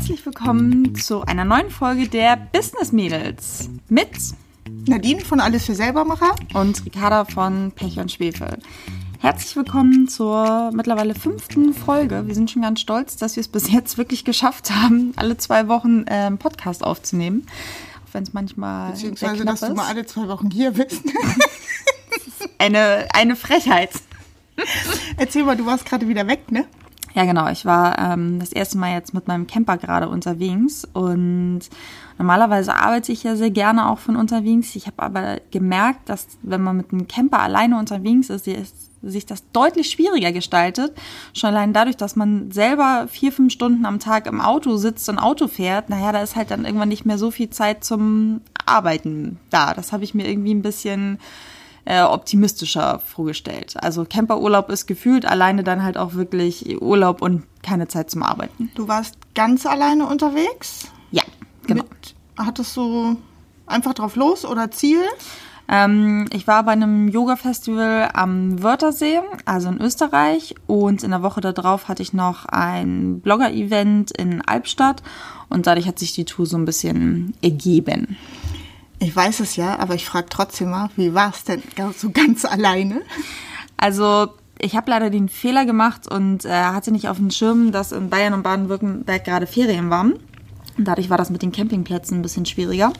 Herzlich willkommen zu einer neuen Folge der Business Mädels mit Nadine von Alles für Selbermacher und Ricarda von Pech und Schwefel. Herzlich willkommen zur mittlerweile fünften Folge. Wir sind schon ganz stolz, dass wir es bis jetzt wirklich geschafft haben, alle zwei Wochen einen Podcast aufzunehmen. Auch wenn es manchmal. Beziehungsweise, dass du mal alle zwei Wochen hier bist. eine, eine Frechheit. Erzähl mal, du warst gerade wieder weg, ne? Ja, genau. Ich war ähm, das erste Mal jetzt mit meinem Camper gerade unterwegs und normalerweise arbeite ich ja sehr gerne auch von unterwegs. Ich habe aber gemerkt, dass wenn man mit einem Camper alleine unterwegs ist, sich das deutlich schwieriger gestaltet. Schon allein dadurch, dass man selber vier, fünf Stunden am Tag im Auto sitzt und Auto fährt, naja, da ist halt dann irgendwann nicht mehr so viel Zeit zum Arbeiten da. Das habe ich mir irgendwie ein bisschen äh, optimistischer vorgestellt. Also Camperurlaub ist gefühlt alleine dann halt auch wirklich Urlaub und keine Zeit zum Arbeiten. Du warst ganz alleine unterwegs? Ja, genau. Mit, hattest du einfach drauf los oder Ziel? Ähm, ich war bei einem Yoga-Festival am Wörthersee, also in Österreich. Und in der Woche darauf hatte ich noch ein Blogger-Event in Albstadt. Und dadurch hat sich die Tour so ein bisschen ergeben. Ich weiß es ja, aber ich frage trotzdem mal, wie war es denn so ganz alleine? Also ich habe leider den Fehler gemacht und äh, hatte nicht auf dem Schirm, dass in Bayern und Baden-Württemberg gerade Ferien waren. Dadurch war das mit den Campingplätzen ein bisschen schwieriger.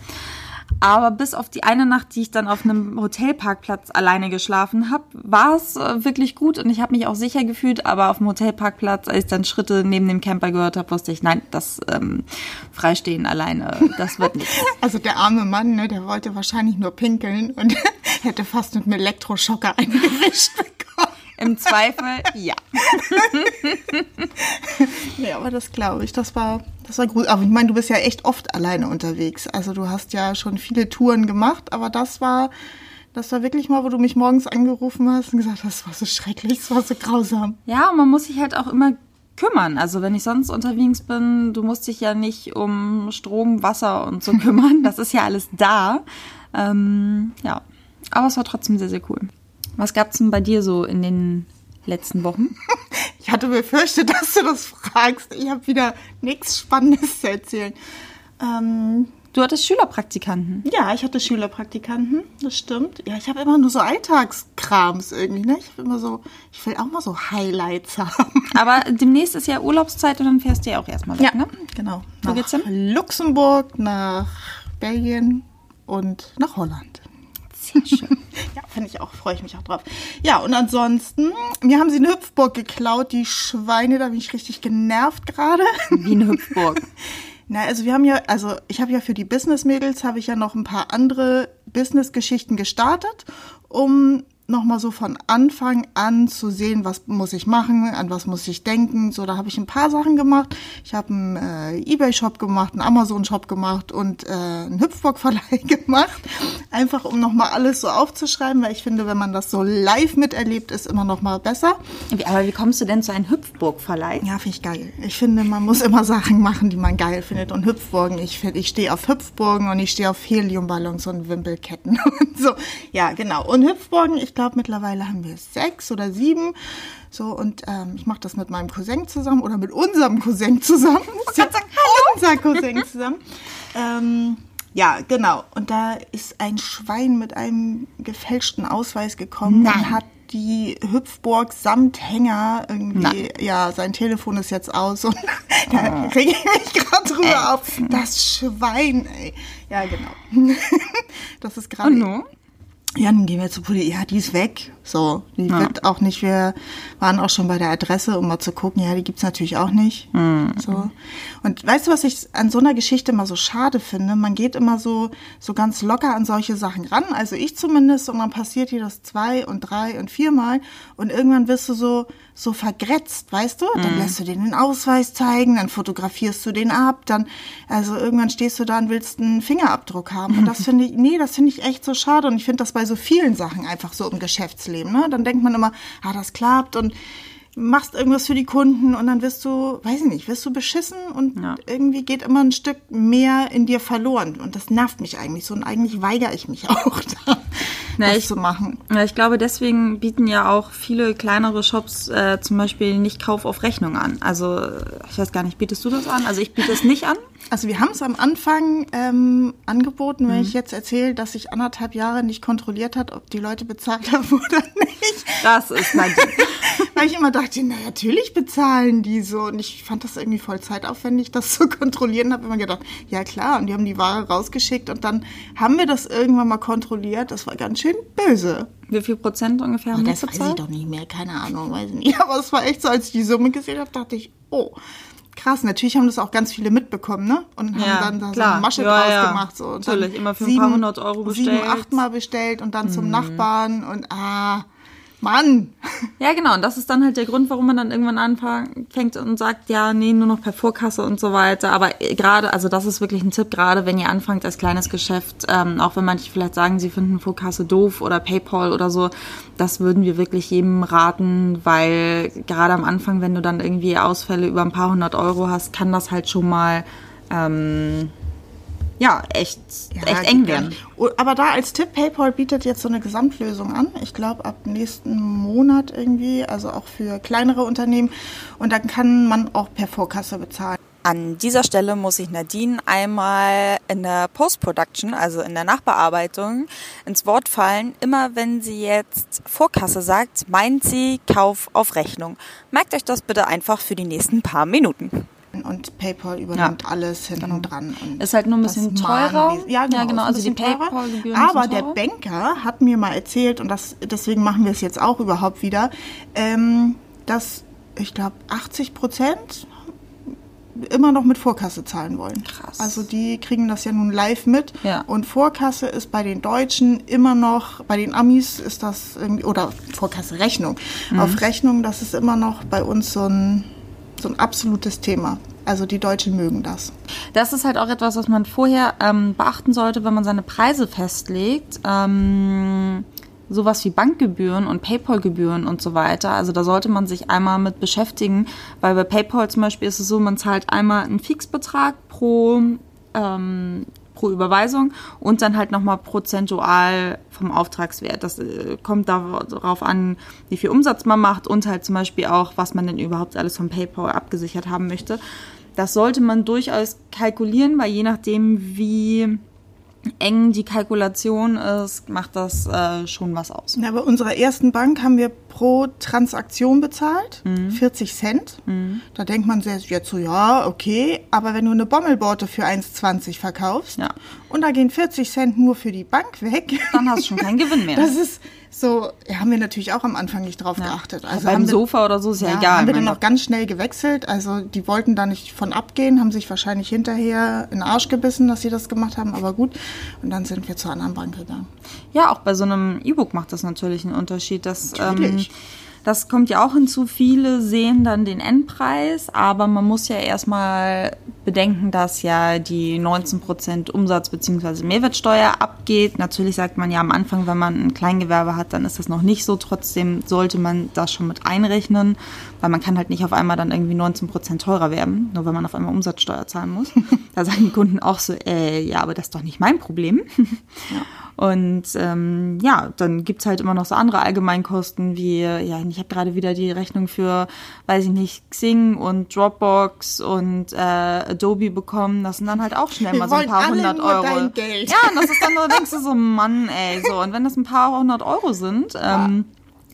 Aber bis auf die eine Nacht, die ich dann auf einem Hotelparkplatz alleine geschlafen habe, war es äh, wirklich gut und ich habe mich auch sicher gefühlt. Aber auf dem Hotelparkplatz, als ich dann Schritte neben dem Camper gehört habe, wusste ich, nein, das ähm, Freistehen alleine, das wird nicht. Also der arme Mann, ne, der wollte wahrscheinlich nur pinkeln und hätte fast mit einem Elektroschocker eingewischt bekommen. Im Zweifel, ja. ja, aber das glaube ich. Das war, das war gut. Aber ich meine, du bist ja echt oft alleine unterwegs. Also du hast ja schon viele Touren gemacht, aber das war, das war wirklich mal, wo du mich morgens angerufen hast und gesagt hast, das war so schrecklich, das war so grausam. Ja, und man muss sich halt auch immer kümmern. Also wenn ich sonst unterwegs bin, du musst dich ja nicht um Strom, Wasser und so kümmern. Das ist ja alles da. Ähm, ja, aber es war trotzdem sehr, sehr cool. Was gab's denn bei dir so in den letzten Wochen? Ich hatte befürchtet, dass du das fragst. Ich habe wieder nichts Spannendes zu erzählen. Ähm, du hattest Schülerpraktikanten. Ja, ich hatte Schülerpraktikanten, das stimmt. Ja, ich habe immer nur so Alltagskrams irgendwie, ne? Ich habe immer so, ich will auch mal so Highlights haben. Aber demnächst ist ja Urlaubszeit und dann fährst du ja auch erstmal weg, ja, ne? genau. Wo nach geht's hin? Luxemburg, nach Belgien und nach Holland. Sehr schön. Finde ich auch, freue ich mich auch drauf. Ja, und ansonsten, mir haben sie eine Hüpfburg geklaut, die Schweine, da bin ich richtig genervt gerade. Wie eine Hüpfburg. Na, also wir haben ja, also ich habe ja für die Business-Mädels, habe ich ja noch ein paar andere Business-Geschichten gestartet, um nochmal so von Anfang an zu sehen, was muss ich machen, an was muss ich denken. So, da habe ich ein paar Sachen gemacht. Ich habe einen äh, Ebay-Shop gemacht, einen Amazon-Shop gemacht und äh, einen Hüpfburg-Verleih gemacht. Einfach, um nochmal alles so aufzuschreiben, weil ich finde, wenn man das so live miterlebt, ist immer nochmal besser. Aber wie kommst du denn zu einem Hüpfburg-Verleih? Ja, finde ich geil. Ich finde, man muss immer Sachen machen, die man geil findet. Und Hüpfburgen, ich finde, ich stehe auf Hüpfburgen und ich stehe auf Heliumballons und Wimpelketten und so. Ja, genau. Und Hüpfburgen, ich glaube, mittlerweile haben wir sechs oder sieben. So, und ähm, ich mache das mit meinem Cousin zusammen oder mit unserem Cousin zusammen. Ich kann sagen. Unser Cousin zusammen. ähm, ja, genau. Und da ist ein Schwein mit einem gefälschten Ausweis gekommen Nein. und hat die Hüpfburg samt Hänger irgendwie, Nein. ja, sein Telefon ist jetzt aus und da rege ich mich gerade drüber auf. Das Schwein, ey. Ja, genau. das ist gerade. Und nun? Ja, dann gehen wir zur Polizei. Ja, die ist weg. So, die Ja. wird auch nicht. Wir waren auch schon bei der Adresse, um mal zu gucken. Ja, die gibt's natürlich auch nicht. Mhm. So. Und weißt du, was ich an so einer Geschichte immer so schade finde? Man geht immer so, so ganz locker an solche Sachen ran. Also ich zumindest. Und dann passiert dir das zwei und drei und viermal. Und irgendwann wirst du so, so vergrätzt, weißt du? Dann lässt du denen den Ausweis zeigen, dann fotografierst du den ab, dann, also irgendwann stehst du da und willst einen Fingerabdruck haben. Und das finde ich, nee, das finde ich echt so schade. Und ich finde das bei so vielen Sachen einfach so im Geschäftsleben, ne? Dann denkt man immer, ah, das klappt und machst irgendwas für die Kunden und dann wirst du, weiß ich nicht, wirst du beschissen und Ja. irgendwie geht immer ein Stück mehr in dir verloren. Und das nervt mich eigentlich so und eigentlich weigere ich mich auch da. Na, ich- zu machen. Ja, ich glaube, deswegen bieten ja auch viele kleinere Shops äh, zum Beispiel nicht Kauf auf Rechnung an. Also, ich weiß gar nicht, bietest du das an? Also, ich biete es nicht an. Also wir haben es am Anfang ähm, angeboten, wenn Mhm. ich jetzt erzähle, dass sich anderthalb Jahre nicht kontrolliert hat, ob die Leute bezahlt haben oder nicht. Das ist Nadine. Weil ich immer dachte, na natürlich bezahlen die so. Und ich fand das irgendwie voll zeitaufwendig, das zu kontrollieren. Habe immer gedacht, ja klar. Und die haben die Ware rausgeschickt und dann haben wir das irgendwann mal kontrolliert. Das war ganz schön böse. Wie viel Prozent ungefähr haben wir das weiß ich doch nicht mehr, keine Ahnung, weiß ich nicht. Aber es war echt so, als ich die Summe gesehen habe, dachte ich, oh, krass. Natürlich haben das auch ganz viele mitbekommen, ne? Und haben Ja, dann da so klar. eine Masche Ja, draus ja. gemacht. So. Und Natürlich, immer für ein paar hundert Euro bestellt. Mhm. Sieben, achtmal bestellt und dann zum Nachbarn und ah, Mann. Ja, genau. Und das ist dann halt der Grund, warum man dann irgendwann anfängt und sagt, ja, nee, nur noch per Vorkasse und so weiter. Aber äh, gerade, also das ist wirklich ein Tipp, gerade wenn ihr anfangt als kleines Geschäft, ähm, auch wenn manche vielleicht sagen, sie finden Vorkasse doof oder PayPal oder so, das würden wir wirklich jedem raten, weil gerade am Anfang, wenn du dann irgendwie Ausfälle über ein paar hundert Euro hast, kann das halt schon mal, ähm, ja, echt, echt eng werden. Aber da als Tipp, PayPal bietet jetzt so eine Gesamtlösung an. Ich glaube, ab nächsten Monat irgendwie, also auch für kleinere Unternehmen. Und dann kann man auch per Vorkasse bezahlen. An dieser Stelle muss ich Nadine einmal in der Post-Production, also in der Nachbearbeitung, ins Wort fallen. Immer wenn sie jetzt Vorkasse sagt, meint sie Kauf auf Rechnung. Merkt euch das bitte einfach für die nächsten paar Minuten. Und PayPal übernimmt alles hinten dran. Und Ist halt nur ein bisschen teurer. Ja, genau. Ja, genau, also die. PayPal-Gebühren Aber der. Banker hat mir mal erzählt, und das, deswegen machen wir es jetzt auch überhaupt wieder, ähm, dass ich glaube 80 Prozent immer noch mit Vorkasse zahlen wollen. Krass. Also die kriegen das ja nun live mit. Ja. Und Vorkasse ist bei den Deutschen immer noch, bei den Amis ist das irgendwie, oder Vorkasse Rechnung. Mhm. Auf Rechnung, das ist immer noch bei uns so ein, so ein absolutes Thema. Also die Deutschen mögen das. Das ist halt auch etwas, was man vorher ähm, beachten sollte, wenn man seine Preise festlegt. Ähm, sowas wie Bankgebühren und PayPal-Gebühren und so weiter. Also da sollte man sich einmal mit beschäftigen, weil bei PayPal zum Beispiel ist es so, man zahlt einmal einen Fixbetrag pro ähm, pro Überweisung und dann halt nochmal prozentual vom Auftragswert. Das äh, kommt darauf an, wie viel Umsatz man macht und halt zum Beispiel auch, was man denn überhaupt alles vom PayPal abgesichert haben möchte. Das sollte man durchaus kalkulieren, weil je nachdem, wie eng die Kalkulation ist, macht das äh, schon was aus. Ja, bei unserer ersten Bank haben wir pro Transaktion bezahlt, Mhm. 40 Cent. Da denkt man sich jetzt so, ja, okay, aber wenn du eine Bommelborte für 1,20 verkaufst Ja. und da gehen 40 Cent nur für die Bank weg, Dann hast du schon keinen Gewinn mehr. das ist so, ja, haben wir natürlich auch am Anfang nicht drauf geachtet. Also beim wir- Sofa oder so ist ja, ja, egal. haben wir dann auch ganz schnell gewechselt. Also die wollten da nicht von abgehen, haben sich wahrscheinlich hinterher in den Arsch gebissen, dass sie das gemacht haben, aber gut. Und dann sind wir zur anderen Bank gegangen. Ja, auch bei so einem E-Book macht das natürlich einen Unterschied. Das, ähm, Natürlich. Das kommt ja auch hinzu. Viele sehen dann den Endpreis, aber man muss ja erstmal bedenken, dass ja die 19% Umsatz bzw. Mehrwertsteuer abgeht. Natürlich sagt man ja am Anfang, wenn man ein Kleingewerbe hat, dann ist das noch nicht so. Trotzdem sollte man das schon mit einrechnen, weil man kann halt nicht auf einmal dann irgendwie 19% teurer werden, nur wenn man auf einmal Umsatzsteuer zahlen muss. da sagen die Kunden auch so, äh, ja, aber das ist doch nicht mein Problem. Und ähm, ja, dann gibt's halt immer noch so andere Allgemeinkosten wie, ja, ich habe gerade wieder die Rechnung für, weiß ich nicht, Xing und Dropbox und äh, Adobe bekommen. Das sind dann halt auch schnell Wir mal so ein paar hundert nur Euro. dein Geld. Ja, und das ist dann so, denkst du so, Mann, ey, so. Und wenn das ein paar hundert Euro sind, ähm,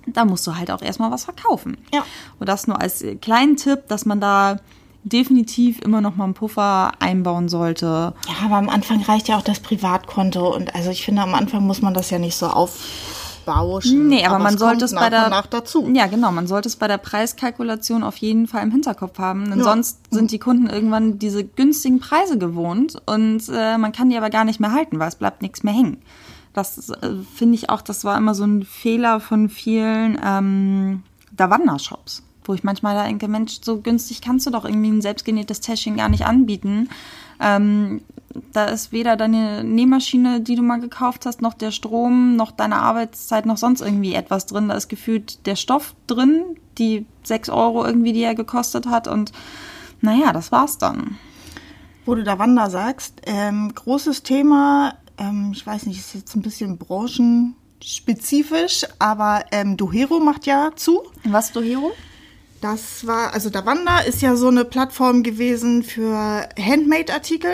da musst du halt auch erstmal was verkaufen. Ja. Und das nur als kleinen Tipp, dass man da definitiv immer noch mal einen Puffer einbauen sollte. Ja, aber am Anfang reicht ja auch das Privatkonto. Und also ich finde, am Anfang muss man das ja nicht so aufbauschen. Nee, aber, man es sollte es bei der nach dazu. Ja, genau, man sollte es bei der Preiskalkulation auf jeden Fall im Hinterkopf haben, denn Ja. sonst sind die Kunden irgendwann diese günstigen Preise gewohnt und äh, man kann die aber gar nicht mehr halten, weil es bleibt nichts mehr hängen. Das äh, finde ich auch, das war immer so ein Fehler von vielen ähm, Davanda-Shops, wo ich manchmal da denke, Mensch, so günstig kannst du doch irgendwie ein selbstgenähtes Täschchen gar nicht anbieten. Ähm, da ist weder deine Nähmaschine, die du mal gekauft hast, noch der Strom, noch deine Arbeitszeit, noch sonst irgendwie etwas drin. Da ist gefühlt der Stoff drin, die sechs Euro irgendwie, die er gekostet hat. Und naja, das war's dann. Wo du da Wanda sagst, ähm, großes Thema, ähm, ich weiß nicht, ist jetzt ein bisschen spezifisch, aber ähm, Dohero macht ja zu. Was, Dohero? Das war, also Davanda ist ja so eine Plattform gewesen für Handmade-Artikel.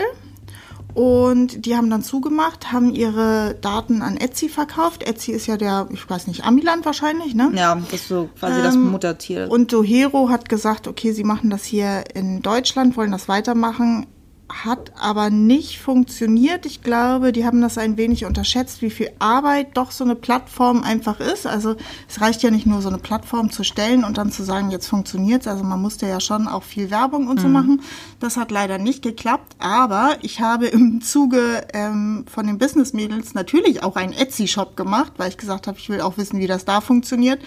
Und die haben dann zugemacht, haben ihre Daten an Etsy verkauft. Etsy ist ja der, ich weiß nicht, Amiland wahrscheinlich, ne? Ja, das ist so quasi ähm, das Muttertier. Und Dohero hat gesagt, okay, sie machen das hier in Deutschland, wollen das weitermachen hat aber nicht funktioniert. Ich glaube, die haben das ein wenig unterschätzt, wie viel Arbeit doch so eine Plattform einfach ist. Also es reicht ja nicht nur so eine Plattform zu stellen und dann zu sagen, jetzt funktioniert's. Also man musste ja schon auch viel Werbung und so mhm. machen. Das hat leider nicht geklappt. Aber ich habe im Zuge ähm, von den Business Mädels natürlich auch einen Etsy-Shop gemacht, weil ich gesagt habe, ich will auch wissen, wie das da funktioniert.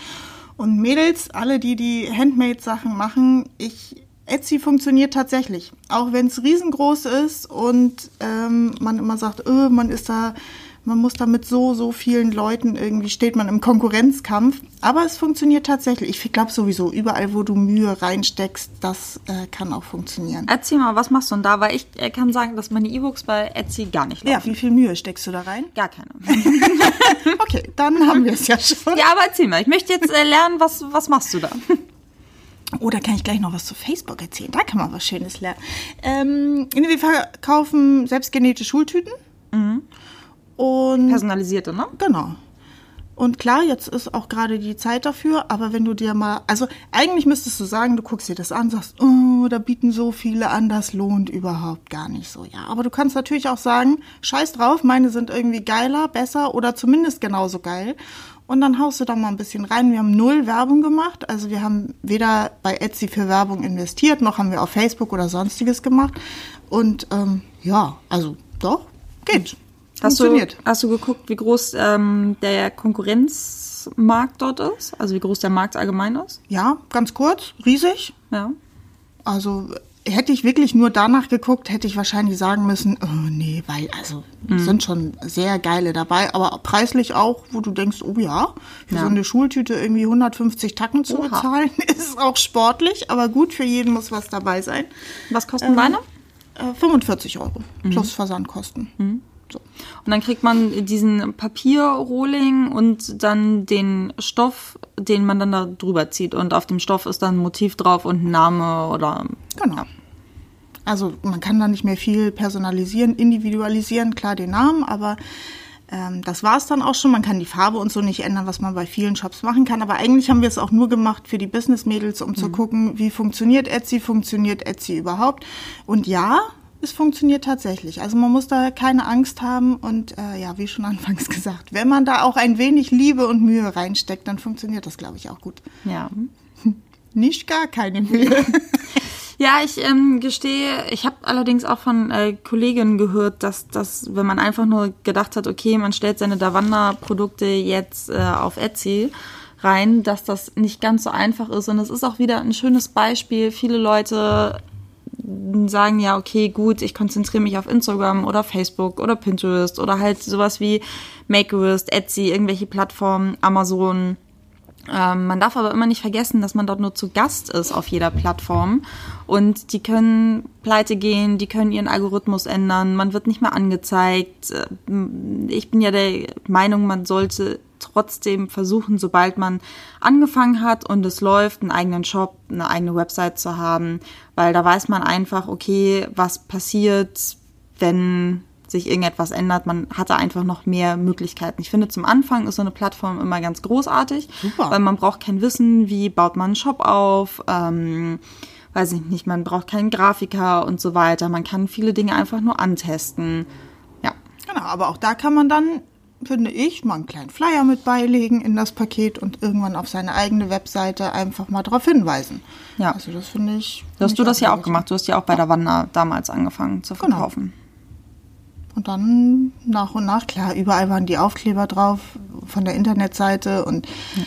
Und Mädels, alle, die die Handmade-Sachen machen, ich Etsy funktioniert tatsächlich, auch wenn es riesengroß ist und ähm, man immer sagt, öh, man ist da, man muss da mit so so vielen Leuten irgendwie steht man im Konkurrenzkampf. Aber es funktioniert tatsächlich. Ich glaube sowieso überall, wo du Mühe reinsteckst, das äh, kann auch funktionieren. Erzähl mal, was machst du denn da? Weil ich äh, kann sagen, dass meine E-Books bei Etsy gar nicht laufen. Ja, wie viel Mühe steckst du da rein? Gar keine. okay, dann haben wir es ja schon. Ja, aber erzähl mal. Ich möchte jetzt äh, lernen, was was machst du da? Oh, da kann ich gleich noch was zu Facebook erzählen. Da kann man was Schönes lernen. Ähm, wir verkaufen selbstgenähte Schultüten. Mhm. Und Personalisierte, ne? Genau. Und klar, jetzt ist auch gerade die Zeit dafür, aber wenn du dir mal, also eigentlich müsstest du sagen, du guckst dir das an, sagst, oh, da bieten so viele an, das lohnt überhaupt gar nicht so. Ja, aber du kannst natürlich auch sagen, scheiß drauf, meine sind irgendwie geiler, besser oder zumindest genauso geil. Und dann haust du da mal ein bisschen rein. Wir haben null Werbung gemacht. Also wir haben weder bei Etsy für Werbung investiert, noch haben wir auf Facebook oder sonstiges gemacht. Und ähm, ja, also doch, geht. Hast du, hast du geguckt, wie groß ähm, der Konkurrenzmarkt dort ist? Also wie groß der Markt allgemein ist? Ja, ganz kurz, riesig. Ja. Also hätte ich wirklich nur danach geguckt, hätte ich wahrscheinlich sagen müssen, oh nee, weil also mhm. sind schon sehr geile dabei, aber preislich auch, wo du denkst, oh ja, für ja. so eine Schultüte irgendwie 150 Tacken zu Oha. bezahlen, ist auch sportlich, aber gut, für jeden muss was dabei sein. Was kosten ähm, deine? 45 Euro mhm. plus Versandkosten. Mhm. So. Und dann kriegt man diesen Papierrohling und dann den Stoff, den man dann da drüber zieht. Und auf dem Stoff ist dann ein Motiv drauf und ein Name oder. Genau. Ja. Also man kann da nicht mehr viel personalisieren, individualisieren, klar den Namen, aber ähm, das war es dann auch schon. Man kann die Farbe und so nicht ändern, was man bei vielen Shops machen kann. Aber eigentlich haben wir es auch nur gemacht für die Business-Mädels, um mhm. zu gucken, wie funktioniert Etsy, funktioniert Etsy überhaupt. Und ja, es funktioniert tatsächlich. Also man muss da keine Angst haben und äh, ja, wie schon anfangs gesagt, wenn man da auch ein wenig Liebe und Mühe reinsteckt, dann funktioniert das, glaube ich, auch gut. Ja. Nicht gar keine Mühe. Ja, ich ähm, gestehe, ich habe allerdings auch von äh, Kolleginnen gehört, dass, dass wenn man einfach nur gedacht hat, okay, man stellt seine Davanda-Produkte jetzt äh, auf Etsy rein, dass das nicht ganz so einfach ist. Und es ist auch wieder ein schönes Beispiel. Viele Leute sagen ja, okay, gut, ich konzentriere mich auf Instagram oder Facebook oder Pinterest oder halt sowas wie Makerist, Etsy, irgendwelche Plattformen, Amazon. Ähm, man darf aber immer nicht vergessen, dass man dort nur zu Gast ist auf jeder Plattform und die können pleite gehen, die können ihren Algorithmus ändern, man wird nicht mehr angezeigt. Äh, ich bin ja der Meinung, man sollte trotzdem versuchen, sobald man angefangen hat und es läuft, einen eigenen Shop, eine eigene Website zu haben, weil da weiß man einfach, okay, was passiert, wenn sich irgendetwas ändert. Man hatte einfach noch mehr Möglichkeiten. Ich finde, zum Anfang ist so eine Plattform immer ganz großartig, Super. weil man braucht kein Wissen, wie baut man einen Shop auf, ähm, weiß ich nicht, man braucht keinen Grafiker und so weiter. Man kann viele Dinge einfach nur antesten. Ja. Genau, aber auch da kann man dann finde ich, mal einen kleinen Flyer mit beilegen in das Paket und irgendwann auf seine eigene Webseite einfach mal darauf hinweisen. Ja. Also das finde ich. Find hast du das ja auch gemacht. Du hast ja auch bei der Wanda damals angefangen zu genau. verkaufen. Genau. Und dann nach und nach, klar, überall waren die Aufkleber drauf von der Internetseite und ja.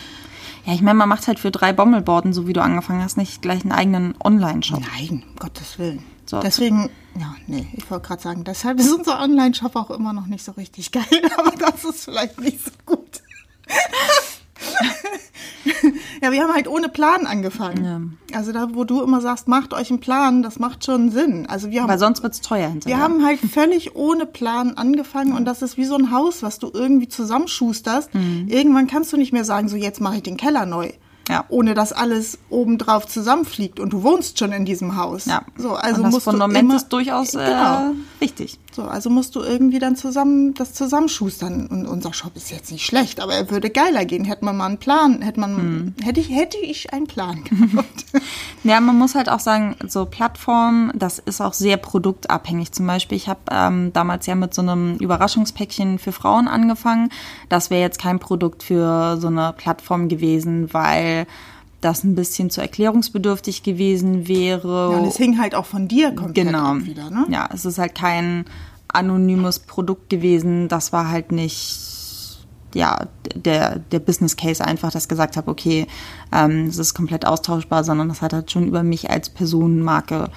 Ja, ich meine, man macht halt für drei Bommelborden, so wie du angefangen hast, nicht gleich einen eigenen Online-Shop. Nein, um Gottes Willen. So. Deswegen, ja, nee, ich wollte gerade sagen, deshalb ist unser Online-Shop auch immer noch nicht so richtig geil, aber das ist vielleicht nicht so gut. ja, wir haben halt ohne Plan angefangen. Ja. Also da, wo du immer sagst, macht euch einen Plan, das macht schon Sinn. Also wir haben, Weil sonst wird's teuer hinterher. Wir haben halt völlig ohne Plan angefangen und das ist wie so ein Haus, was du irgendwie zusammenschusterst. Mhm. Irgendwann kannst du nicht mehr sagen, so jetzt mache ich den Keller neu ja. ohne dass alles obendrauf zusammenfliegt und du wohnst schon in diesem Haus. Ja. So, also und das musst Fundament du immer, ist durchaus äh, genau. wichtig. So, also musst du irgendwie dann zusammen das zusammenschustern. Und unser Shop ist jetzt nicht schlecht, aber er würde geiler gehen. Hätte man mal einen Plan, hätte man, hm. hätte ich, hätte ich einen Plan gehabt. ja, man muss halt auch sagen, so Plattformen, das ist auch sehr produktabhängig. Zum Beispiel, ich habe ähm, damals ja mit so einem Überraschungspäckchen für Frauen angefangen. Das wäre jetzt kein Produkt für so eine Plattform gewesen, weil das ein bisschen zu erklärungsbedürftig gewesen wäre. Ja, und es hing halt auch von dir komplett genau. wieder, ne? Ja, es ist halt kein anonymes Produkt gewesen. Das war halt nicht ja, der, der Business Case einfach, dass ich gesagt habe, okay, ähm, es ist komplett austauschbar, sondern das hat halt schon über mich als Personenmarke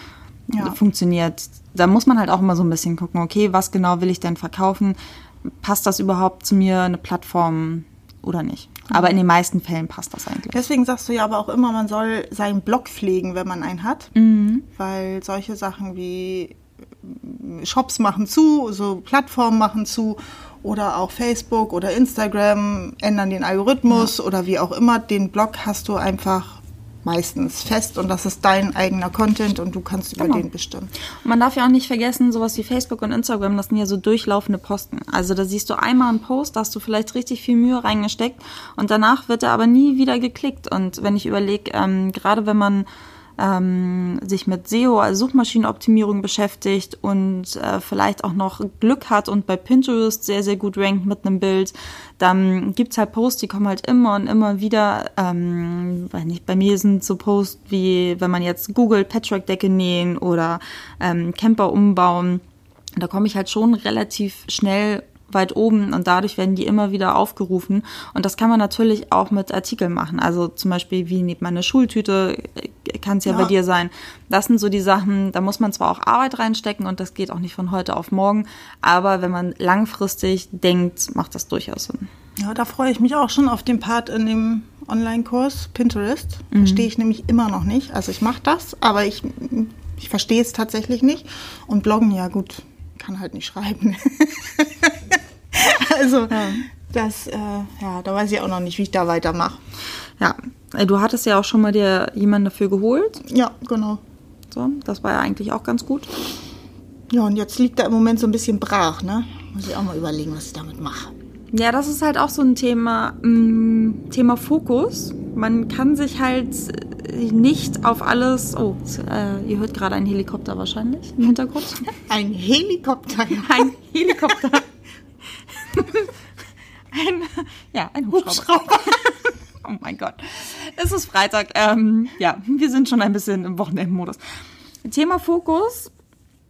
ja. funktioniert. Da muss man halt auch immer so ein bisschen gucken, okay, was genau will ich denn verkaufen? Passt das überhaupt zu mir, eine Plattform oder nicht? Aber in den meisten Fällen passt das eigentlich. Deswegen sagst du ja aber auch immer, man soll seinen Blog pflegen, wenn man einen hat. Mhm. Weil solche Sachen wie Shops machen zu, so Plattformen machen zu oder auch Facebook oder Instagram ändern den Algorithmus ja. oder wie auch immer. Den Blog hast du einfach meistens fest und das ist dein eigener Content und du kannst über genau. den bestimmen. Und man darf ja auch nicht vergessen, sowas wie Facebook und Instagram, das sind ja so durchlaufende Posten. Also da siehst du einmal einen Post, da hast du vielleicht richtig viel Mühe reingesteckt und danach wird er aber nie wieder geklickt. Und wenn ich überlege, ähm, gerade wenn man ähm, sich mit SEO, also Suchmaschinenoptimierung beschäftigt und äh, vielleicht auch noch Glück hat und bei Pinterest sehr, sehr gut rankt mit einem Bild, dann gibt's halt Posts, die kommen halt immer und immer wieder. Ähm, weil nicht, bei mir sind so Posts wie, wenn man jetzt googelt, Patchwork-Decke nähen oder ähm, Camper umbauen, da komme ich halt schon relativ schnell weit oben und dadurch werden die immer wieder aufgerufen. Und das kann man natürlich auch mit Artikeln machen. Also zum Beispiel, wie nimmt man eine Schultüte, kann es ja, ja, bei dir sein. Das sind so die Sachen, da muss man zwar auch Arbeit reinstecken und das geht auch nicht von heute auf morgen, aber wenn man langfristig denkt, macht das durchaus Sinn. Ja, da freue ich mich auch schon auf den Part in dem Online-Kurs Pinterest. Mhm. Verstehe ich nämlich immer noch nicht. Also ich mache das, aber ich, ich verstehe es tatsächlich nicht. Und bloggen, ja gut, kann halt nicht schreiben. also ja. das, äh, ja, da weiß ich auch noch nicht, wie ich da weitermache. Ja, äh, du hattest ja auch schon mal dir jemanden dafür geholt. Ja, genau. So, das war ja eigentlich auch ganz gut. Ja, und jetzt liegt er im Moment so ein bisschen brach, ne? Muss ich auch mal überlegen, was ich damit mache. Ja, das ist halt auch so ein Thema, mh, mm, Thema Fokus. Man kann sich halt nicht auf alles. Oh, äh, ihr hört gerade einen Helikopter wahrscheinlich im Hintergrund. Ein Helikopter. Ein Helikopter. ein, ja, ein Hubschrauber. Hubschrauber. oh mein Gott. Es ist Freitag. Ähm, ja, wir sind schon ein bisschen im Wochenendmodus. Thema Fokus.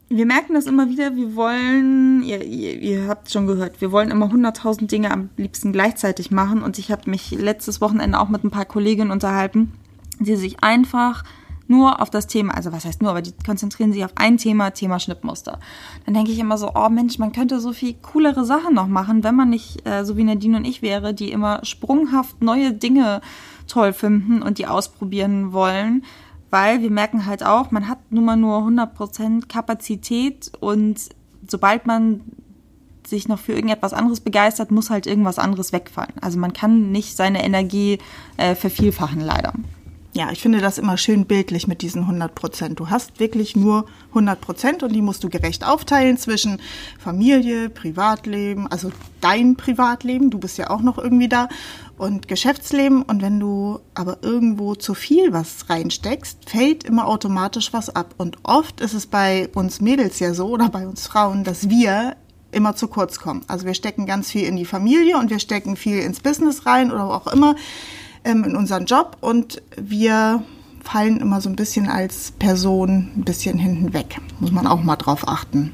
Wir merken das immer wieder, wir wollen, ihr, ihr, ihr habt schon gehört, wir wollen immer 100.000 Dinge am liebsten gleichzeitig machen. Und ich habe mich letztes Wochenende auch mit ein paar Kolleginnen unterhalten, die sich einfach nur auf das Thema, also was heißt nur, aber die konzentrieren sich auf ein Thema, Thema Schnittmuster. Dann denke ich immer so, oh Mensch, man könnte so viel coolere Sachen noch machen, wenn man nicht äh, so wie Nadine und ich wäre, die immer sprunghaft neue Dinge toll finden und die ausprobieren wollen. Weil wir merken halt auch, man hat nun mal nur 100% Kapazität und sobald man sich noch für irgendetwas anderes begeistert, muss halt irgendwas anderes wegfallen. Also man kann nicht seine Energie äh, vervielfachen, leider. Ja, ich finde das immer schön bildlich mit diesen 100 Prozent. Du hast wirklich nur 100 Prozent und die musst du gerecht aufteilen zwischen Familie, Privatleben, also dein Privatleben, du bist ja auch noch irgendwie da, und Geschäftsleben. Und wenn du aber irgendwo zu viel was reinsteckst, fällt immer automatisch was ab. Und oft ist es bei uns Mädels ja so oder bei uns Frauen, dass wir immer zu kurz kommen. Also wir stecken ganz viel in die Familie und wir stecken viel ins Business rein oder auch immer ähm, in unseren Job und wir fallen immer so ein bisschen als Person ein bisschen hinten weg. Muss man auch mal drauf achten.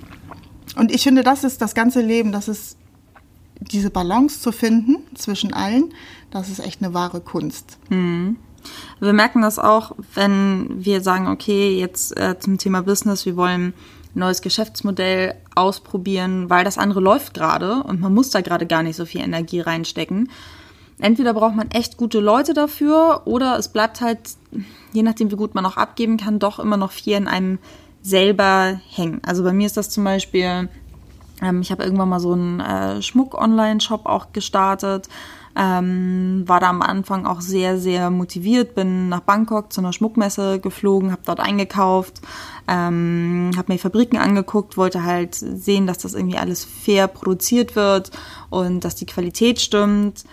Und ich finde, das ist das ganze Leben, das ist diese Balance zu finden zwischen allen, das ist echt eine wahre Kunst. Mhm. Wir merken das auch, wenn wir sagen, okay, jetzt äh, zum Thema Business, wir wollen ein neues Geschäftsmodell ausprobieren, weil das andere läuft gerade und man muss da gerade gar nicht so viel Energie reinstecken entweder braucht man echt gute Leute dafür oder es bleibt halt, je nachdem wie gut man auch abgeben kann, doch immer noch viel in einem selber hängen. Also bei mir ist das zum Beispiel, ähm, ich habe irgendwann mal so einen äh, Schmuck-Online-Shop auch gestartet. Ähm, war da am Anfang auch sehr, sehr motiviert, bin nach Bangkok zu einer Schmuckmesse geflogen, habe dort eingekauft, ähm, habe mir Fabriken angeguckt, wollte halt sehen, dass das irgendwie alles fair produziert wird und dass die Qualität stimmt.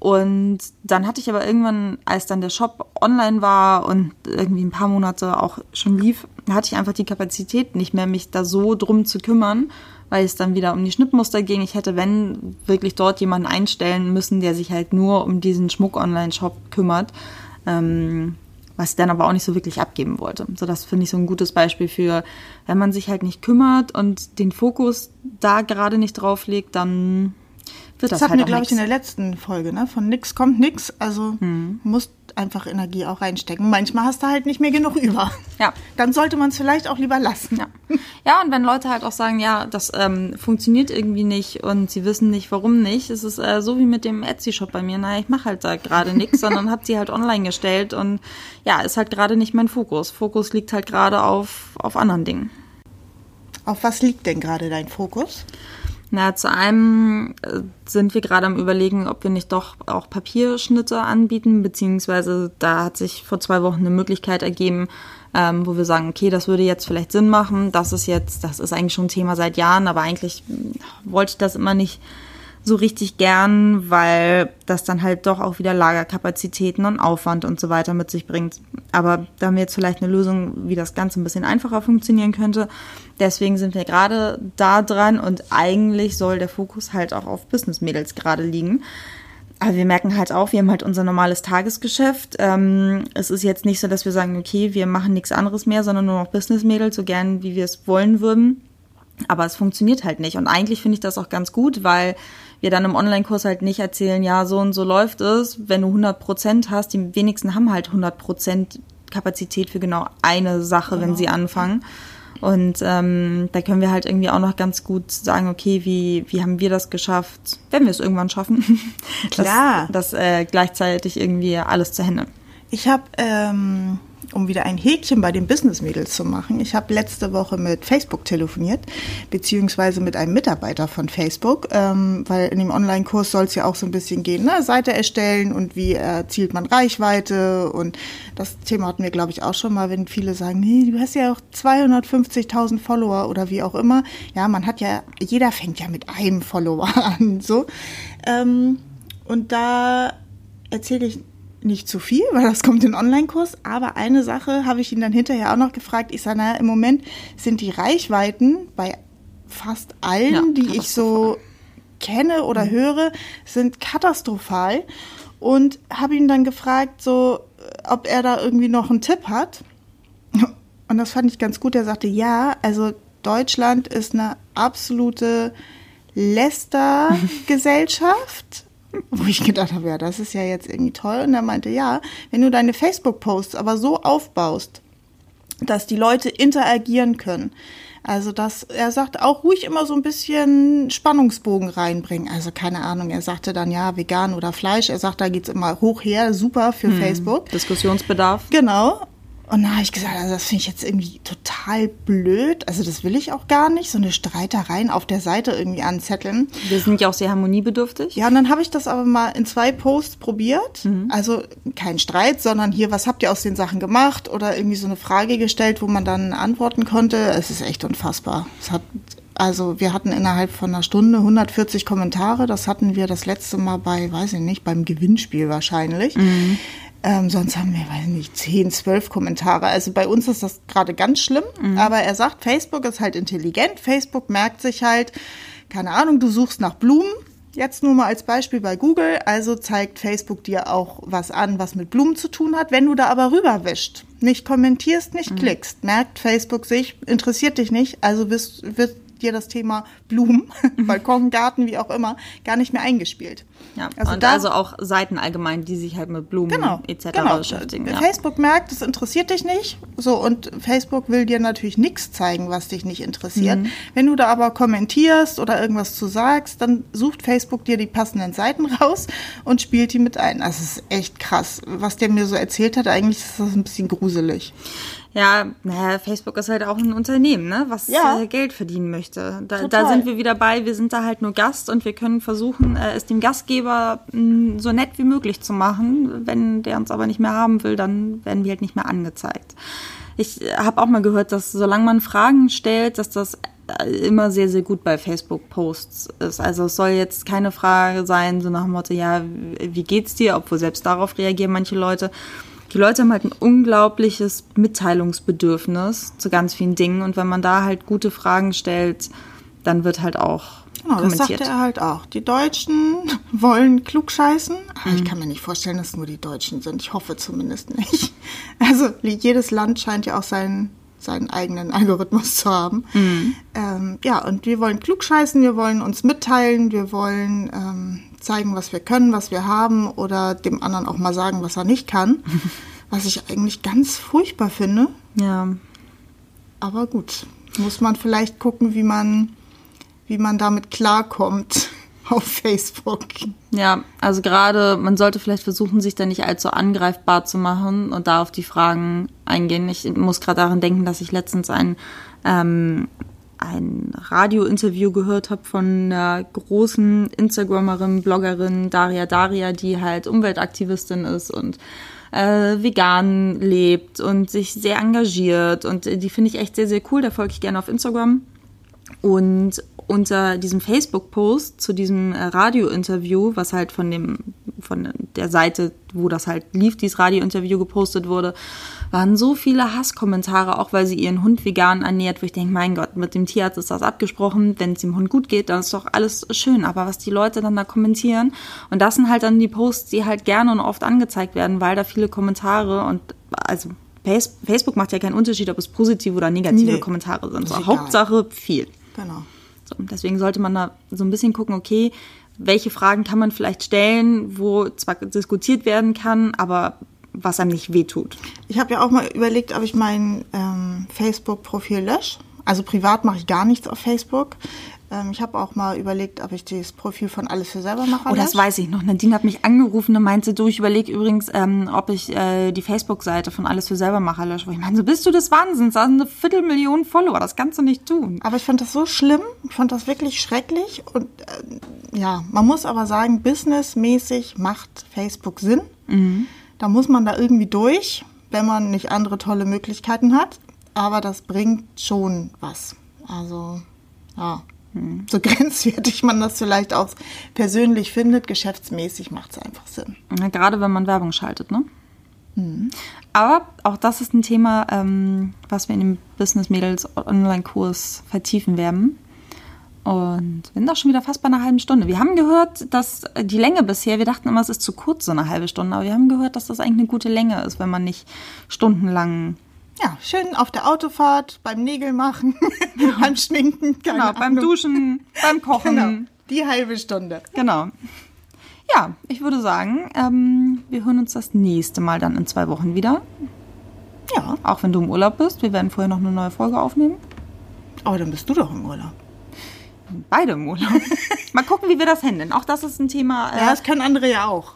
Und dann hatte ich aber irgendwann, als dann der Shop online war und irgendwie ein paar Monate auch schon lief, hatte ich einfach die Kapazität nicht mehr, mich da so drum zu kümmern, weil es dann wieder um die Schnittmuster ging. Ich hätte, wenn, wirklich dort jemanden einstellen müssen, der sich halt nur um diesen Schmuck-Online-Shop kümmert, ähm, was ich dann aber auch nicht so wirklich abgeben wollte. So, das finde ich so ein gutes Beispiel für, wenn man sich halt nicht kümmert und den Fokus da gerade nicht drauf legt, dann wird das, das hatten halt wir, glaube ich, in der letzten Folge, ne? Von nix kommt nix. Also Hm. musst einfach Energie auch reinstecken. Manchmal hast du halt nicht mehr genug über. Ja. Dann sollte man es vielleicht auch lieber lassen. Ja. ja, und wenn Leute halt auch sagen, ja, das ähm, funktioniert irgendwie nicht und sie wissen nicht, warum nicht, es ist äh, so wie mit dem Etsy-Shop bei mir. Naja, ich mache halt da gerade nichts, sondern habe sie halt online gestellt und ja, ist halt gerade nicht mein Fokus. Fokus liegt halt gerade auf, auf anderen Dingen. Auf was liegt denn gerade dein Fokus? Na, zu einem äh, sind wir gerade am überlegen, ob wir nicht doch auch Papierschnitte anbieten, beziehungsweise da hat sich vor zwei Wochen eine Möglichkeit ergeben, ähm, wo wir sagen, okay, das würde jetzt vielleicht Sinn machen. Das ist jetzt, das ist eigentlich schon ein Thema seit Jahren, aber eigentlich mh, wollte ich das immer nicht so richtig gern, weil das dann halt doch auch wieder Lagerkapazitäten und Aufwand und so weiter mit sich bringt. Aber da haben wir jetzt vielleicht eine Lösung, wie das Ganze ein bisschen einfacher funktionieren könnte. Deswegen sind wir gerade da dran und eigentlich soll der Fokus halt auch auf Business Mädels gerade liegen. Aber wir merken halt auch, wir haben halt unser normales Tagesgeschäft. Ähm, es ist jetzt nicht so, dass wir sagen, okay, wir machen nichts anderes mehr, sondern nur noch Business Mädels, so gern wie wir es wollen würden. Aber es funktioniert halt nicht. Und eigentlich finde ich das auch ganz gut, weil wir dann im Online-Kurs halt nicht erzählen, ja, so und so läuft es. Wenn du 100 Prozent hast, die wenigsten haben halt 100 Prozent Kapazität für genau eine Sache, wenn sie anfangen. Und ähm, da können wir halt irgendwie auch noch ganz gut sagen, okay, wie, wie haben wir das geschafft, wenn wir es irgendwann schaffen, Klar. das, das äh, gleichzeitig irgendwie alles zu handeln. Ich habe, ähm, um wieder ein Häkchen bei den Business-Mädels zu machen, ich habe letzte Woche mit Facebook telefoniert, beziehungsweise mit einem Mitarbeiter von Facebook, ähm, weil in dem Online-Kurs soll es ja auch so ein bisschen gehen, ne? Seite erstellen und wie erzielt man Reichweite und das Thema hatten wir, glaube ich, auch schon mal, wenn viele sagen, nee, du hast ja auch 250.000 Follower oder wie auch immer. Ja, man hat ja, jeder fängt ja mit einem Follower an, so. Ähm, und da erzähle ich nicht zu viel, weil das kommt in den Online-Kurs. Aber eine Sache habe ich ihn dann hinterher auch noch gefragt. Ich sage, naja, im Moment sind die Reichweiten bei fast allen, Ja, die ich so kenne oder höre, sind katastrophal. Und habe ihn dann gefragt, so, ob er da irgendwie noch einen Tipp hat. Und das fand ich ganz gut. Er sagte, ja, also Deutschland ist eine absolute Lästergesellschaft. Wo ich gedacht habe, ja, das ist ja jetzt irgendwie toll. Und er meinte, ja, wenn du deine Facebook-Posts aber so aufbaust, dass die Leute interagieren können. Also dass er sagt auch ruhig immer so ein bisschen Spannungsbogen reinbringen. Also keine Ahnung, er sagte dann ja vegan oder Fleisch. Er sagt, da geht's immer hoch her, super für Facebook. Diskussionsbedarf. Genau. Und da habe ich gesagt, also das finde ich jetzt irgendwie total blöd. Also das will ich auch gar nicht, so eine Streitereien auf der Seite irgendwie anzetteln. Wir sind ja auch sehr harmoniebedürftig. Ja, und dann habe ich das aber mal in zwei Posts probiert. Also kein Streit, sondern hier, was habt ihr aus den Sachen gemacht? Oder irgendwie so eine Frage gestellt, wo man dann antworten konnte. Es ist echt unfassbar. Es hat, also wir hatten innerhalb von einer Stunde 140 Kommentare. Das hatten wir das letzte Mal bei, weiß ich nicht, beim Gewinnspiel wahrscheinlich. Ähm, sonst haben wir, weiß ich nicht, 10, 12 Kommentare. Also bei uns ist das gerade ganz schlimm. Aber er sagt, Facebook ist halt intelligent. Facebook merkt sich halt, keine Ahnung, du suchst nach Blumen. Jetzt nur mal als Beispiel bei Google. Also zeigt Facebook dir auch was an, was mit Blumen zu tun hat. Wenn du da aber rüberwischst, nicht kommentierst, nicht klickst, merkt Facebook sich, interessiert dich nicht. Also wirst, wird dir das Thema Blumen, Balkon, Garten, wie auch immer, gar nicht mehr eingespielt. Ja, Also und da- also auch Seiten allgemein, die sich halt mit Blumen Genau, etc. genau. beschäftigen. Ja. Facebook merkt, es interessiert dich nicht. So, und Facebook will dir natürlich nichts zeigen, was dich nicht interessiert. Mhm. Wenn du da aber kommentierst oder irgendwas zu sagst, dann sucht Facebook dir die passenden Seiten raus und spielt die mit ein. Es ist echt krass. Was der mir so erzählt hat, eigentlich ist das ein bisschen gruselig. Ja, naja, Facebook ist halt auch ein Unternehmen, ne, was Ja. äh, Geld verdienen möchte. Da, da sind wir wieder bei, wir sind da halt nur Gast und wir können versuchen, äh, es dem Gastgeber mh, so nett wie möglich zu machen. Wenn der uns aber nicht mehr haben will, dann werden wir halt nicht mehr angezeigt. Ich habe auch mal gehört, dass solange man Fragen stellt, dass das äh, immer sehr, sehr gut bei Facebook-Posts ist. Also es soll jetzt keine Frage sein, so nach dem Motto, ja, wie geht's dir? Obwohl selbst darauf reagieren manche Leute. Die Leute haben halt ein unglaubliches Mitteilungsbedürfnis zu ganz vielen Dingen. Und wenn man da halt gute Fragen stellt, dann wird halt auch Genau, das sagte er halt auch. Die Deutschen wollen klugscheißen. Aber ich kann mir nicht vorstellen, dass es nur die Deutschen sind. Ich hoffe zumindest nicht. Also jedes Land scheint ja auch seinen, seinen eigenen Algorithmus zu haben. Ähm, ja, und wir wollen klugscheißen, wir wollen uns mitteilen, wir wollen ähm, zeigen, was wir können, was wir haben oder dem anderen auch mal sagen, was er nicht kann. Was ich eigentlich ganz furchtbar finde. ja. Aber gut, muss man vielleicht gucken, wie man, wie man damit klarkommt auf Facebook. Ja, also gerade, man sollte vielleicht versuchen, sich da nicht allzu angreifbar zu machen und da auf die Fragen eingehen. Ich muss gerade daran denken, dass ich letztens ein, ähm, ein Radiointerview gehört habe von einer großen Instagrammerin, Bloggerin Daria Daria, die halt Umweltaktivistin ist und äh, vegan lebt und sich sehr engagiert. Und die finde ich echt sehr, sehr cool. Da folge ich gerne auf Instagram. Und unter diesem Facebook-Post zu diesem äh, Radiointerview, was halt von dem von der Seite, wo das halt lief, dieses Radiointerview gepostet wurde, waren so viele Hasskommentare, auch weil sie ihren Hund vegan ernährt, wo ich denke, mein Gott, mit dem Tierarzt ist das abgesprochen, wenn es dem Hund gut geht, dann ist doch alles schön. Aber was die Leute dann da kommentieren, und das sind halt dann die Posts, die halt gerne und oft angezeigt werden, weil da viele Kommentare und also Face- Facebook macht ja keinen Unterschied, ob es positive oder negative Nee, Kommentare sind. So. Hauptsache viel. Genau. So, deswegen sollte man da so ein bisschen gucken, okay, welche Fragen kann man vielleicht stellen, wo zwar diskutiert werden kann, aber was einem nicht wehtut. Ich habe ja auch mal überlegt, ob ich mein ähm, Facebook-Profil lösche. Also privat mache ich gar nichts auf Facebook. Ähm, ich habe auch mal überlegt, ob ich das Profil von Alles für selber mache. Oh, das weiß ich noch. Nadine hat mich angerufen und meinte, du, ich überlege übrigens, ähm, ob ich äh, die Facebook-Seite von Alles für Selbermacher lösche. Wo ich meine, so bist du des Wahnsinns, da sind eine Viertelmillion Follower, das kannst du nicht tun. Aber ich fand das so schlimm, ich fand das wirklich schrecklich. Und äh, ja, man muss aber sagen, businessmäßig macht Facebook Sinn. Da muss man da irgendwie durch, wenn man nicht andere tolle Möglichkeiten hat. Aber das bringt schon was. Also, ja. So grenzwertig man das vielleicht auch persönlich findet, geschäftsmäßig macht es einfach Sinn. Gerade wenn man Werbung schaltet, ne? Aber auch das ist ein Thema, ähm, was wir in dem Business Mädels Online-Kurs vertiefen werden. Und wir sind auch schon wieder fast bei einer halben Stunde. Wir haben gehört, dass die Länge bisher, wir dachten immer, es ist zu kurz, so eine halbe Stunde, aber wir haben gehört, dass das eigentlich eine gute Länge ist, wenn man nicht stundenlang. Ja, schön auf der Autofahrt, beim Nägel machen, beim Schminken, Genau, beim Ahnung. Duschen, beim Kochen. Genau, die halbe Stunde. Genau. Ja, ich würde sagen, ähm, wir hören uns das nächste Mal dann in zwei Wochen wieder. Ja, Auch wenn du im Urlaub bist. Wir werden vorher noch eine neue Folge aufnehmen. aber dann bist du doch im Urlaub. Beide im Urlaub. Mal gucken, wie wir das handeln. Auch das ist ein Thema. Äh, Ja, das können andere ja auch.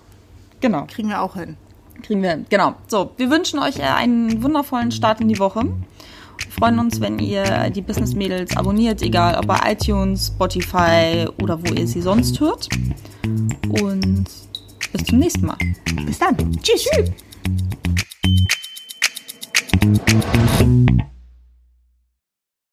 genau. Kriegen wir auch hin. Kriegen wir. Genau. So, wir wünschen euch äh, einen wundervollen Start in die Woche. Wir freuen uns, wenn ihr die Business Mädels abonniert, egal ob bei iTunes, Spotify oder wo ihr sie sonst hört. Und bis zum nächsten Mal. Bis dann. Tschüss. Tschüss.